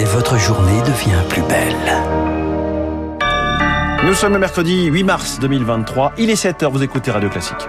et votre journée devient plus belle. Nous sommes le mercredi 8 mars 2023. Il est 7h, vous écoutez Radio Classique.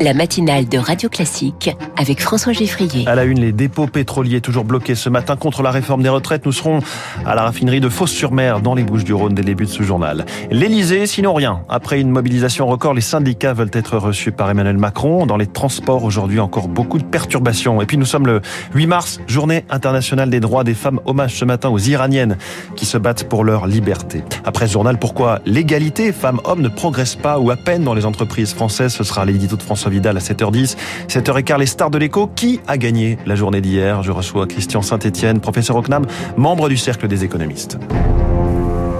La matinale de Radio Classique avec François Geffrier. À la une, les dépôts pétroliers toujours bloqués ce matin contre la réforme des retraites. Nous serons à la raffinerie de Fos-sur-Mer dans les Bouches-du-Rhône dès le début de ce journal. L'Elysée, sinon rien. Après une mobilisation record, les syndicats veulent être reçus par Emmanuel Macron. Dans les transports, aujourd'hui, encore beaucoup de perturbations. Et puis nous sommes le 8 mars, journée internationale des droits des femmes. Hommage ce matin aux Iraniennes qui se battent pour leur liberté. Après ce journal, pourquoi l'égalité femmes-hommes ne progresse pas ou à peine dans les entreprises françaises? Ce sera l'édito de Vidal à 7h10. 7h15, les stars de l'écho. Qui a gagné la journée d'hier? Je reçois Christian Saint-Etienne, professeur au CNAM, membre du Cercle des économistes.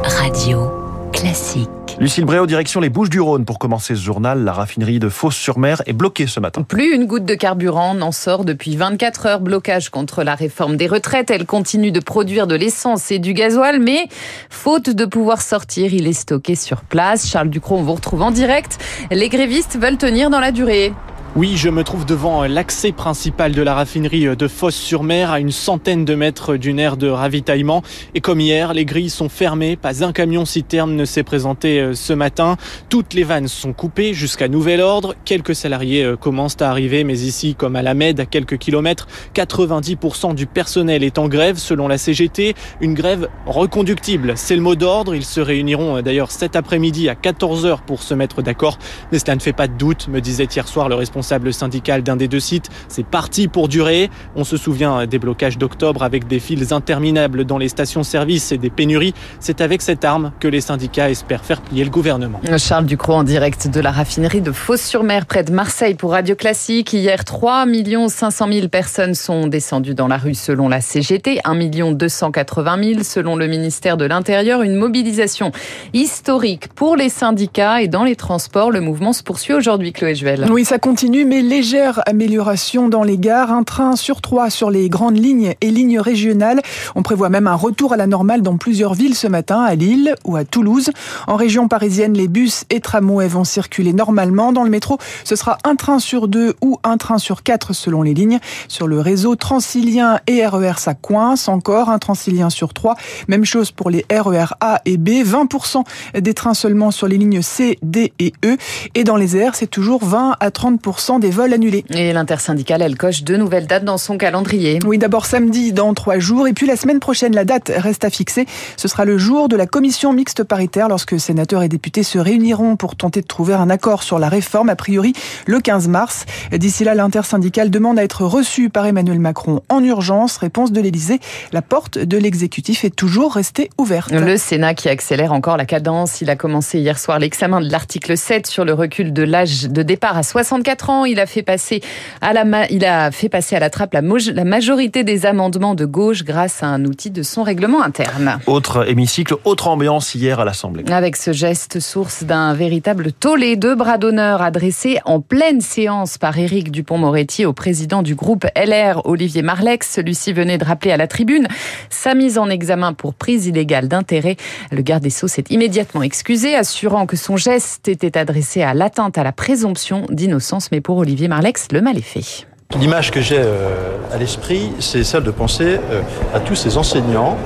Radio classique. Lucille Bréau, direction les Bouches du Rhône pour commencer ce journal. La raffinerie de Fos-sur-Mer est bloquée ce matin. Plus une goutte de carburant n'en sort depuis 24 heures. Blocage contre la réforme des retraites. Elle continue de produire de l'essence et du gasoil, mais faute de pouvoir sortir, il est stocké sur place. Charles Ducrot, on vous retrouve en direct. Les grévistes veulent tenir dans la durée. Oui, je me trouve devant l'accès principal de la raffinerie de Fosse-sur-Mer, à une centaine de mètres d'une aire de ravitaillement. Et comme hier, les grilles sont fermées, pas un camion citerne ne s'est présenté euh, ce matin. Toutes les vannes sont coupées jusqu'à nouvel ordre. Quelques salariés euh, commencent à arriver, mais ici, comme à la Med, à quelques kilomètres, 90% du personnel est en grève selon la CGT. Une grève reconductible, c'est le mot d'ordre. Ils se réuniront euh, d'ailleurs cet après-midi à 14h pour se mettre d'accord. Mais cela ne fait pas de doute, me disait hier soir le responsable responsable syndical d'un des deux sites. C'est parti pour durer. On se souvient des blocages d'octobre avec des files interminables dans les stations-service et des pénuries. C'est avec cette arme que les syndicats espèrent faire plier le gouvernement. Charles Ducrot en direct de la raffinerie de Fos-sur-Mer près de Marseille pour Radio Classique. Hier, 3 500 000 personnes sont descendues dans la rue selon la CGT, 1 280 000 selon le ministère de l'Intérieur. Une mobilisation historique pour les syndicats et dans les transports. Le mouvement se poursuit aujourd'hui, Chloé Juel. Oui, ça continue mais légère amélioration dans les gares. Un train sur trois sur les grandes lignes et lignes régionales. On prévoit même un retour à la normale dans plusieurs villes ce matin, à Lille ou à Toulouse. En région parisienne, les bus et tramways vont circuler normalement. Dans le métro, ce sera un train sur deux ou un train sur quatre selon les lignes. Sur le réseau transilien et RER, ça coince encore. Un transilien sur trois. Même chose pour les RER A et B. 20% des trains seulement sur les lignes C, D et E. Et dans les airs, c'est toujours 20 à 30% des vols annulés. Et l'intersyndicale, elle coche deux nouvelles dates dans son calendrier. Oui, d'abord samedi dans trois jours, et puis la semaine prochaine, la date reste à fixer. Ce sera le jour de la commission mixte paritaire, lorsque sénateurs et députés se réuniront pour tenter de trouver un accord sur la réforme, a priori le 15 mars. D'ici là, l'intersyndicale demande à être reçue par Emmanuel Macron en urgence. Réponse de l'Élysée, la porte de l'exécutif est toujours restée ouverte. Le Sénat qui accélère encore la cadence. Il a commencé hier soir l'examen de l'article 7 sur le recul de l'âge de départ à 64 ans il a fait passer à la, il a fait passer à la trappe la, la majorité des amendements de gauche grâce à un outil de son règlement interne. Autre hémicycle, autre ambiance hier à l'Assemblée. Avec ce geste source d'un véritable tollé, deux bras d'honneur adressés en pleine séance par Éric Dupont-Moretti au président du groupe LR, Olivier Marlex. Celui-ci venait de rappeler à la tribune sa mise en examen pour prise illégale d'intérêt. Le garde des Sceaux s'est immédiatement excusé, assurant que son geste était adressé à l'atteinte à la présomption d'innocence, mais pour Olivier Marlex, le mal est fait. L'image que j'ai euh, à l'esprit, c'est celle de penser euh, à tous ces enseignants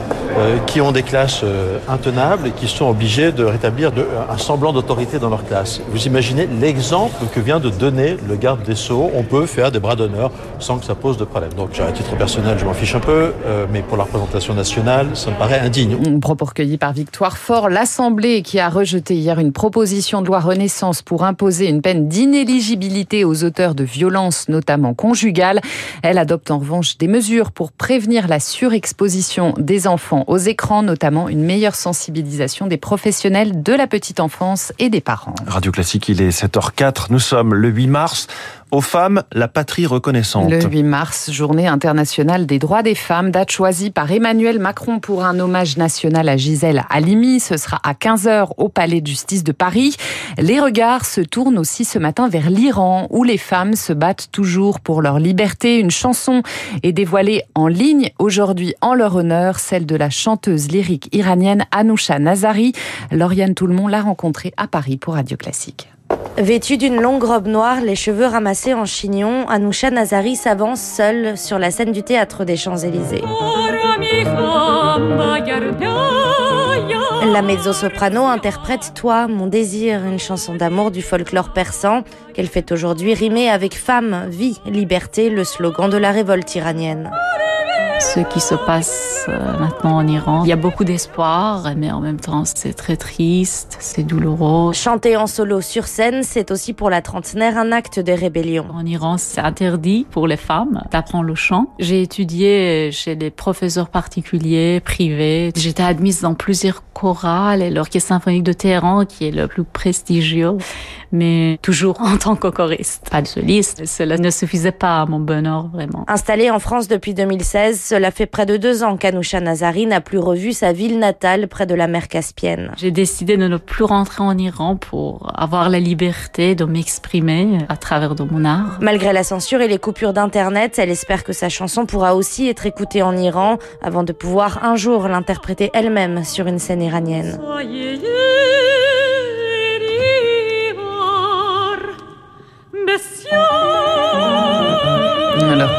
qui ont des classes intenables et qui sont obligés de rétablir un semblant d'autorité dans leur classe. Vous imaginez l'exemple que vient de donner le garde des Sceaux. On peut faire des bras d'honneur sans que ça pose de problème. Donc, à titre personnel, je m'en fiche un peu, mais pour la représentation nationale, ça me paraît indigne. Un propos recueilli par Victoire Fort, l'Assemblée qui a rejeté hier une proposition de loi Renaissance pour imposer une peine d'inéligibilité aux auteurs de violences, notamment conjugales elle adopte en revanche des mesures pour prévenir la surexposition des enfants aux écrans, notamment une meilleure sensibilisation des professionnels de la petite enfance et des parents. Radio Classique, il est 7h04. Nous sommes le 8 mars. Aux femmes, la patrie reconnaissante. Le 8 mars, journée internationale des droits des femmes, date choisie par Emmanuel Macron pour un hommage national à Gisèle Halimi. Ce sera à 15h au Palais de justice de Paris. Les regards se tournent aussi ce matin vers l'Iran, où les femmes se battent toujours pour leur liberté. Une chanson est dévoilée en ligne aujourd'hui en leur honneur, celle de la chanteuse lyrique iranienne Anousha Nazari. Lauriane Toulmont l'a rencontrée à Paris pour Radio Classique. Vêtue d'une longue robe noire, les cheveux ramassés en chignon, Anoucha Nazari s'avance seule sur la scène du théâtre des Champs-Élysées. La mezzo-soprano interprète Toi, mon désir, une chanson d'amour du folklore persan qu'elle fait aujourd'hui rimer avec femme, vie, liberté, le slogan de la révolte iranienne ce qui se passe euh, maintenant en Iran. Il y a beaucoup d'espoir, mais en même temps c'est très triste, c'est douloureux. Chanter en solo sur scène, c'est aussi pour la trentenaire un acte de rébellion. En Iran, c'est interdit pour les femmes d'apprendre le chant. J'ai étudié chez des professeurs particuliers, privés. J'étais admise dans plusieurs chorales et l'orchestre symphonique de Téhéran, qui est le plus prestigieux, mais toujours en tant que choriste, pas de soliste. Cela ne suffisait pas à mon bonheur, vraiment. Installée en France depuis 2016, cela fait près de deux ans qu'Anoucha Nazari n'a plus revu sa ville natale près de la mer Caspienne. J'ai décidé de ne plus rentrer en Iran pour avoir la liberté de m'exprimer à travers de mon art. Malgré la censure et les coupures d'internet, elle espère que sa chanson pourra aussi être écoutée en Iran avant de pouvoir un jour l'interpréter elle-même sur une scène iranienne. Le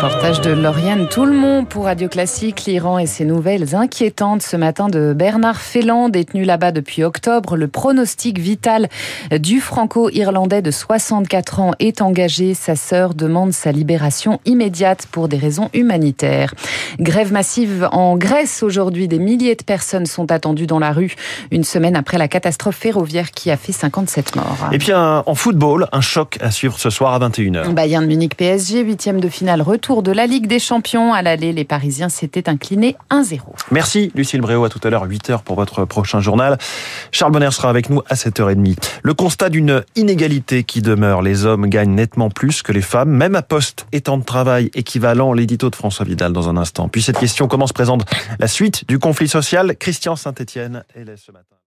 reportage de Lauriane Tout-le-Monde pour Radio Classique, l'Iran et ses nouvelles inquiétantes ce matin de Bernard Féland, détenu là-bas depuis octobre. Le pronostic vital du franco-irlandais de 64 ans est engagé. Sa sœur demande sa libération immédiate pour des raisons humanitaires. Grève massive en Grèce aujourd'hui. Des milliers de personnes sont attendues dans la rue une semaine après la catastrophe ferroviaire qui a fait 57 morts. Et puis en football, un choc à suivre ce soir à 21h. Bayern Munich PSG, huitième de finale retour de la Ligue des Champions. À l'aller, les Parisiens s'étaient inclinés 1-0. Merci Lucille Bréau. À tout à l'heure, 8h pour votre prochain journal. Charles Bonner sera avec nous à 7h30. Le constat d'une inégalité qui demeure. Les hommes gagnent nettement plus que les femmes, même à poste et temps de travail équivalent. L'édito de François Vidal dans un instant. Puis cette question, comment se présente la suite du conflit social? Christian Saint-Etienne est ce matin.